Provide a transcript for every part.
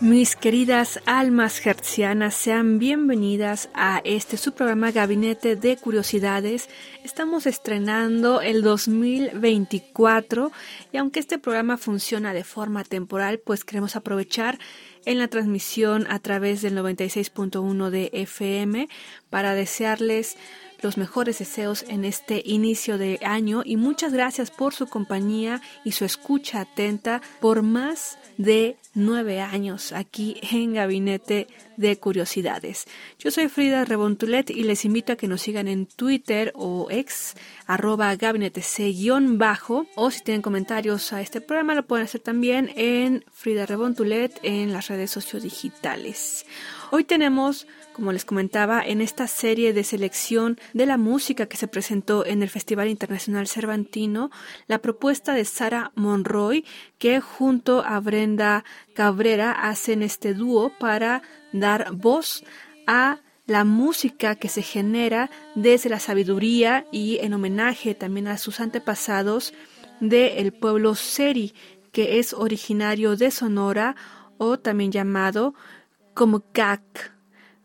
Mis queridas almas hercianas, sean bienvenidas a este su programa Gabinete de Curiosidades. Estamos estrenando el 2024 y aunque este programa funciona de forma temporal, pues queremos aprovechar en la transmisión a través del 96.1 de FM para desearles los mejores deseos en este inicio de año y muchas gracias por su compañía y su escucha atenta por más de nueve años aquí en Gabinete de Curiosidades. Yo soy Frida Rebontulet y les invito a que nos sigan en Twitter o ex arroba gabinete bajo o si tienen comentarios a este programa lo pueden hacer también en Frida Rebontulet en las redes sociodigitales. Hoy tenemos como les comentaba, en esta serie de selección de la música que se presentó en el Festival Internacional Cervantino, la propuesta de Sara Monroy, que junto a Brenda Cabrera hacen este dúo para dar voz a la música que se genera desde la sabiduría y en homenaje también a sus antepasados del pueblo Seri, que es originario de Sonora o también llamado como CAC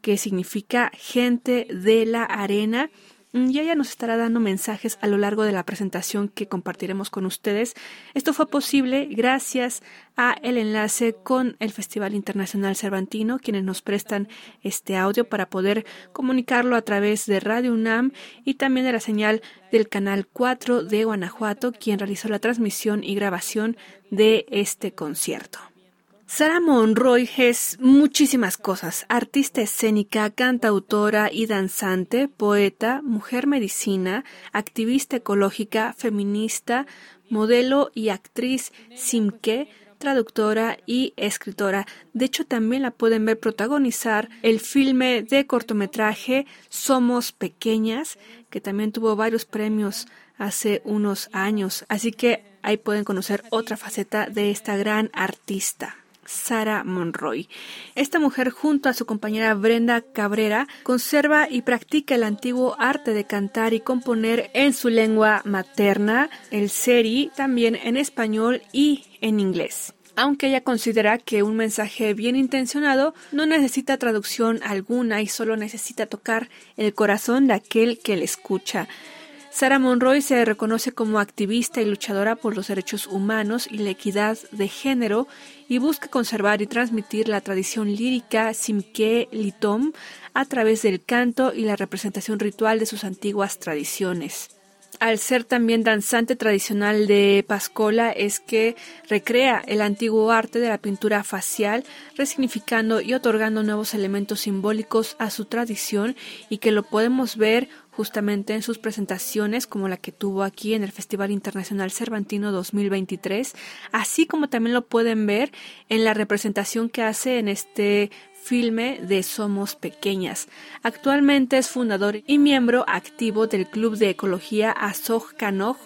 que significa gente de la arena. Y ella nos estará dando mensajes a lo largo de la presentación que compartiremos con ustedes. Esto fue posible gracias a el enlace con el Festival Internacional Cervantino, quienes nos prestan este audio para poder comunicarlo a través de Radio UNAM y también de la señal del canal 4 de Guanajuato, quien realizó la transmisión y grabación de este concierto. Sara Monroy es muchísimas cosas, artista escénica, cantautora y danzante, poeta, mujer medicina, activista ecológica, feminista, modelo y actriz simque, traductora y escritora. De hecho, también la pueden ver protagonizar el filme de cortometraje Somos Pequeñas, que también tuvo varios premios hace unos años. Así que ahí pueden conocer otra faceta de esta gran artista. Sara Monroy. Esta mujer, junto a su compañera Brenda Cabrera, conserva y practica el antiguo arte de cantar y componer en su lengua materna, el seri, también en español y en inglés aunque ella considera que un mensaje bien intencionado no necesita traducción alguna y solo necesita tocar el corazón de aquel que le escucha. Sarah Monroy se reconoce como activista y luchadora por los derechos humanos y la equidad de género y busca conservar y transmitir la tradición lírica Simke Litom a través del canto y la representación ritual de sus antiguas tradiciones. Al ser también danzante tradicional de Pascola es que recrea el antiguo arte de la pintura facial, resignificando y otorgando nuevos elementos simbólicos a su tradición y que lo podemos ver justamente en sus presentaciones como la que tuvo aquí en el Festival Internacional Cervantino 2023, así como también lo pueden ver en la representación que hace en este filme de Somos Pequeñas. Actualmente es fundador y miembro activo del Club de Ecología Azog Kanoj,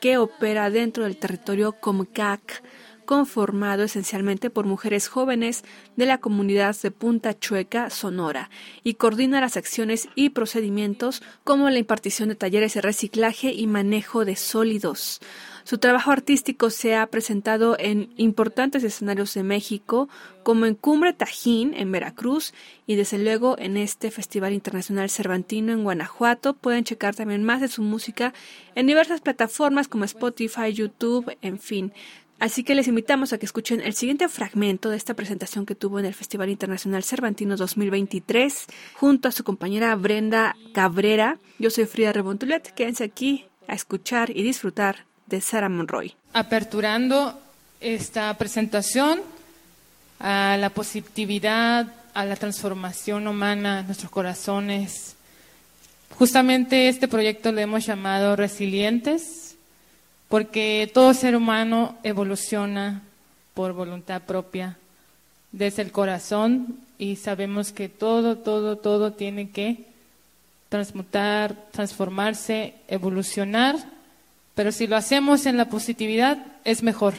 que opera dentro del territorio Comcac conformado esencialmente por mujeres jóvenes de la comunidad de Punta Chueca, Sonora, y coordina las acciones y procedimientos como la impartición de talleres de reciclaje y manejo de sólidos. Su trabajo artístico se ha presentado en importantes escenarios de México, como en Cumbre Tajín en Veracruz y desde luego en este Festival Internacional Cervantino en Guanajuato. Pueden checar también más de su música en diversas plataformas como Spotify, YouTube, en fin. Así que les invitamos a que escuchen el siguiente fragmento de esta presentación que tuvo en el Festival Internacional Cervantino 2023 junto a su compañera Brenda Cabrera. Yo soy Frida Rebontulet. Quédense aquí a escuchar y disfrutar de Sara Monroy. Aperturando esta presentación a la positividad, a la transformación humana nuestros corazones. Justamente este proyecto lo hemos llamado Resilientes porque todo ser humano evoluciona por voluntad propia, desde el corazón y sabemos que todo, todo, todo tiene que transmutar, transformarse, evolucionar, pero si lo hacemos en la positividad es mejor.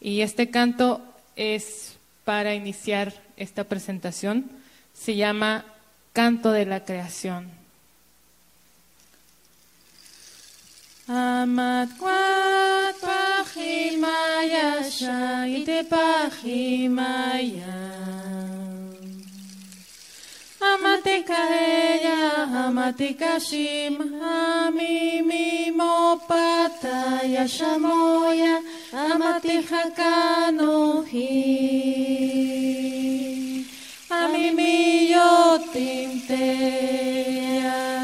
Y este canto es para iniciar esta presentación, se llama Canto de la Creación. Amatquat pachimaya shaite pachimaya Amatika eya amatika shim amimimo pataya shamoya amatiha kanohi amimiyotim teya.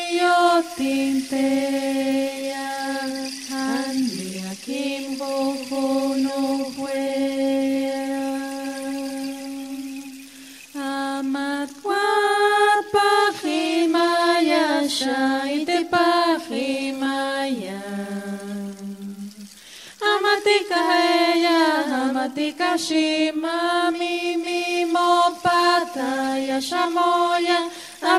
shima, mimi mo pataya shamoya.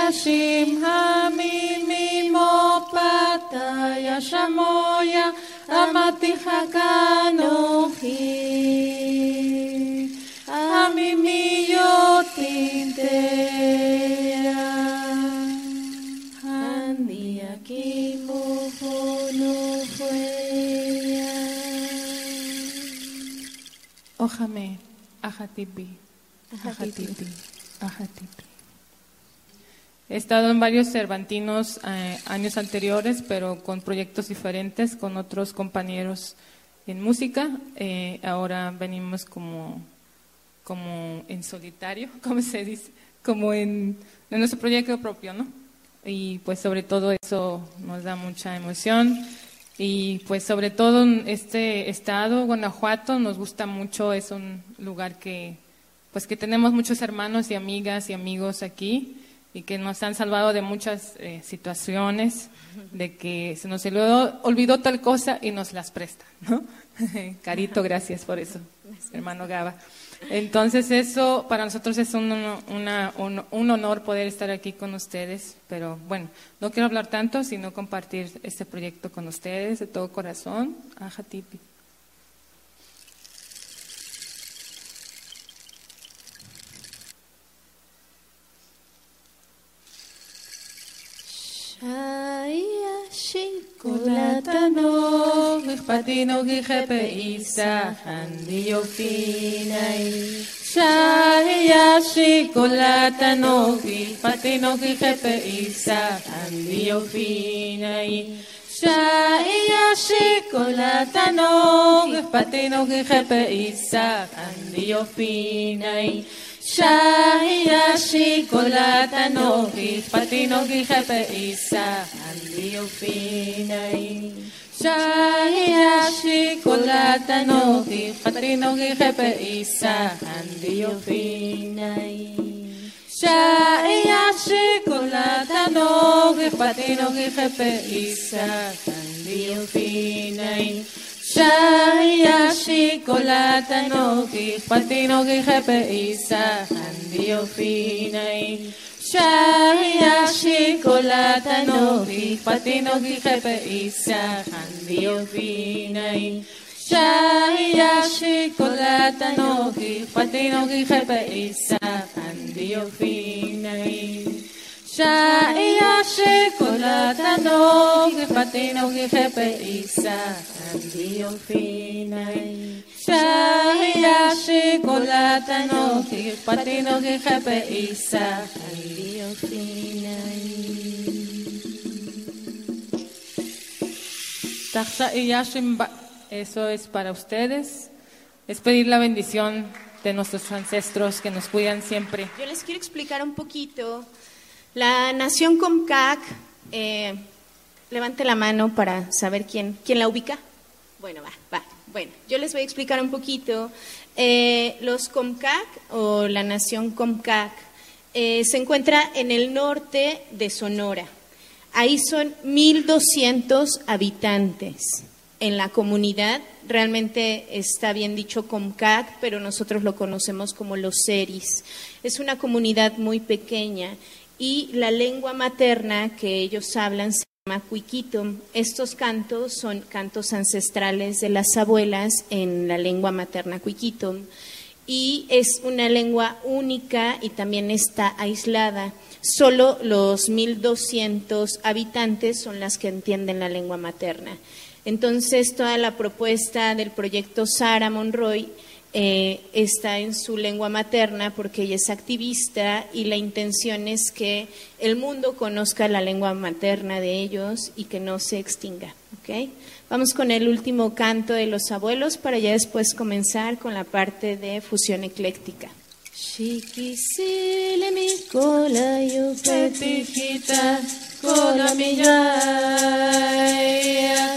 amatika shim, hamimi mo pataya shamoya, amatiha kanohi, amimi yo tintea, handi aquí no fuea. Ojame, ajatipi. Ajatipi. Ajatipi. He estado en varios Cervantinos eh, años anteriores, pero con proyectos diferentes, con otros compañeros en música. Eh, ahora venimos como, como en solitario, como se dice, como en, en nuestro proyecto propio, ¿no? Y pues sobre todo eso nos da mucha emoción. Y pues sobre todo este estado, Guanajuato, nos gusta mucho, es un lugar que pues que tenemos muchos hermanos y amigas y amigos aquí y que nos han salvado de muchas eh, situaciones, de que se nos olvidó, olvidó, tal cosa y nos las presta, ¿no? Carito, gracias por eso, hermano Gaba. Entonces eso para nosotros es un, una, un, un, honor poder estar aquí con ustedes, pero bueno, no quiero hablar tanto, sino compartir este proyecto con ustedes de todo corazón. Aja Kulatano, Gijpatino, Gijepe, Isahan, Diofinai. Shayashi, Kulatano, Gijpatino, Gijepe, Isahan, Diofinai. Shayashi, Kulatano, Gijpatino, Gijepe, Isahan, Diofinai. Shayashi, השיקולת אנוכי, פתינוגי חפאיסה, אנדיופינאי. Shahia shikolata nohi, fatinogi hepe isa, andiofinai. Shahia shikolata nohi, fatinogi hepe isa, andiofinai. Shaya shikolata noki, patino ki jepe isa, handio finai. Shaya shikolata noki, patino ki jepe isa, handio finai. Shaya shikolata noki, patino ki jepe isa, handio finai. Shahiyashi kolata nogi, fatinogi jepe isa, candio finai. Shahiyashi kolata nogi, fatinogi jepe isa, candio finai. Taxa y Yashimba. Eso es para ustedes. Es pedir la bendición de nuestros ancestros que nos cuidan siempre. Yo les quiero explicar un poquito. La nación Comcac, eh, levante la mano para saber quién, quién la ubica. Bueno, va, va. Bueno, yo les voy a explicar un poquito. Eh, los Comcac o la nación Comcac eh, se encuentra en el norte de Sonora. Ahí son 1.200 habitantes en la comunidad. Realmente está bien dicho Comcac, pero nosotros lo conocemos como los Seris. Es una comunidad muy pequeña y la lengua materna que ellos hablan se llama Cuiquito. Estos cantos son cantos ancestrales de las abuelas en la lengua materna Cuiquito y es una lengua única y también está aislada. Solo los 1.200 habitantes son las que entienden la lengua materna. Entonces, toda la propuesta del proyecto Sara Monroy eh, está en su lengua materna porque ella es activista y la intención es que el mundo conozca la lengua materna de ellos y que no se extinga. Vamos con el último canto de los abuelos para ya después comenzar con la parte de fusión ecléctica. Chiquisile mi cola yo petijita, cola mi ya,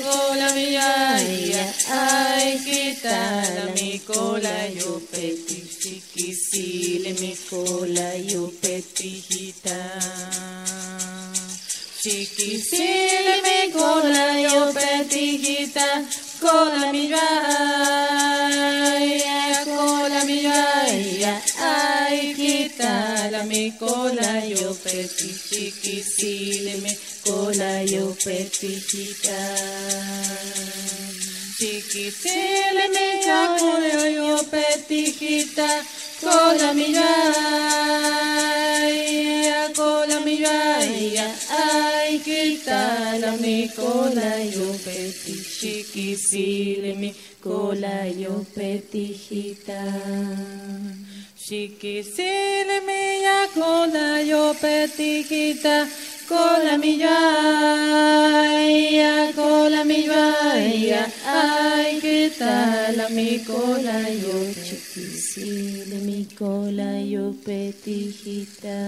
cola mi ya, ay quita mi cola yo peti, chiquisile mi cola yo petijita. Chiquisile mi cola yo petijita, quita mi cola yo petijita, chiquisile mi cola yo petijita. Chiquisile mi cola mi ya, cola mi ya, ay quita mi cola yo peti, chiquisile mi cola yo petijita. Chiquisile mi ya cola yo petijita, cola mi ya, cola mi ya, ay quita mi cola yo chiquisile mi cola yo petijita.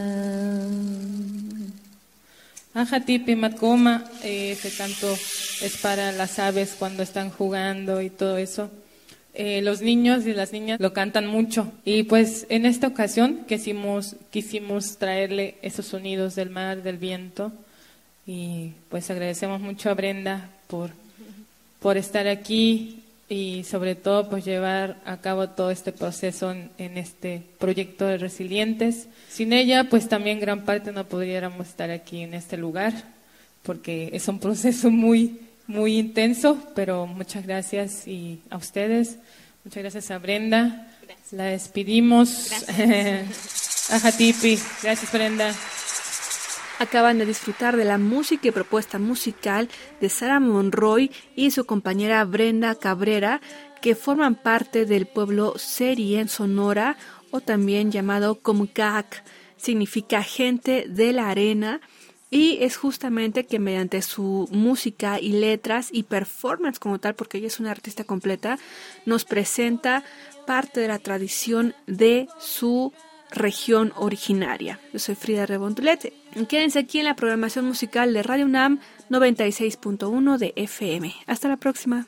Ajatipi Matcoma, ese canto es para las aves cuando están jugando y todo eso. Eh, los niños y las niñas lo cantan mucho. Y pues en esta ocasión quisimos, quisimos traerle esos sonidos del mar, del viento. Y pues agradecemos mucho a Brenda por, por estar aquí y sobre todo pues llevar a cabo todo este proceso en, este proyecto de resilientes. Sin ella pues también gran parte no pudiéramos estar aquí en este lugar porque es un proceso muy muy intenso, pero muchas gracias y a ustedes, muchas gracias a Brenda. Gracias. La despedimos. Gracias. a Jatipi, gracias Brenda. Acaban de disfrutar de la música y propuesta musical de Sara Monroy y su compañera Brenda Cabrera, que forman parte del pueblo Seri en Sonora, o también llamado Comcac, significa gente de la arena, y es justamente que mediante su música y letras y performance como tal, porque ella es una artista completa, nos presenta parte de la tradición de su región originaria. Yo soy Frida Rebondulete. Quédense aquí en la programación musical de Radio UNAM 96.1 de FM. Hasta la próxima.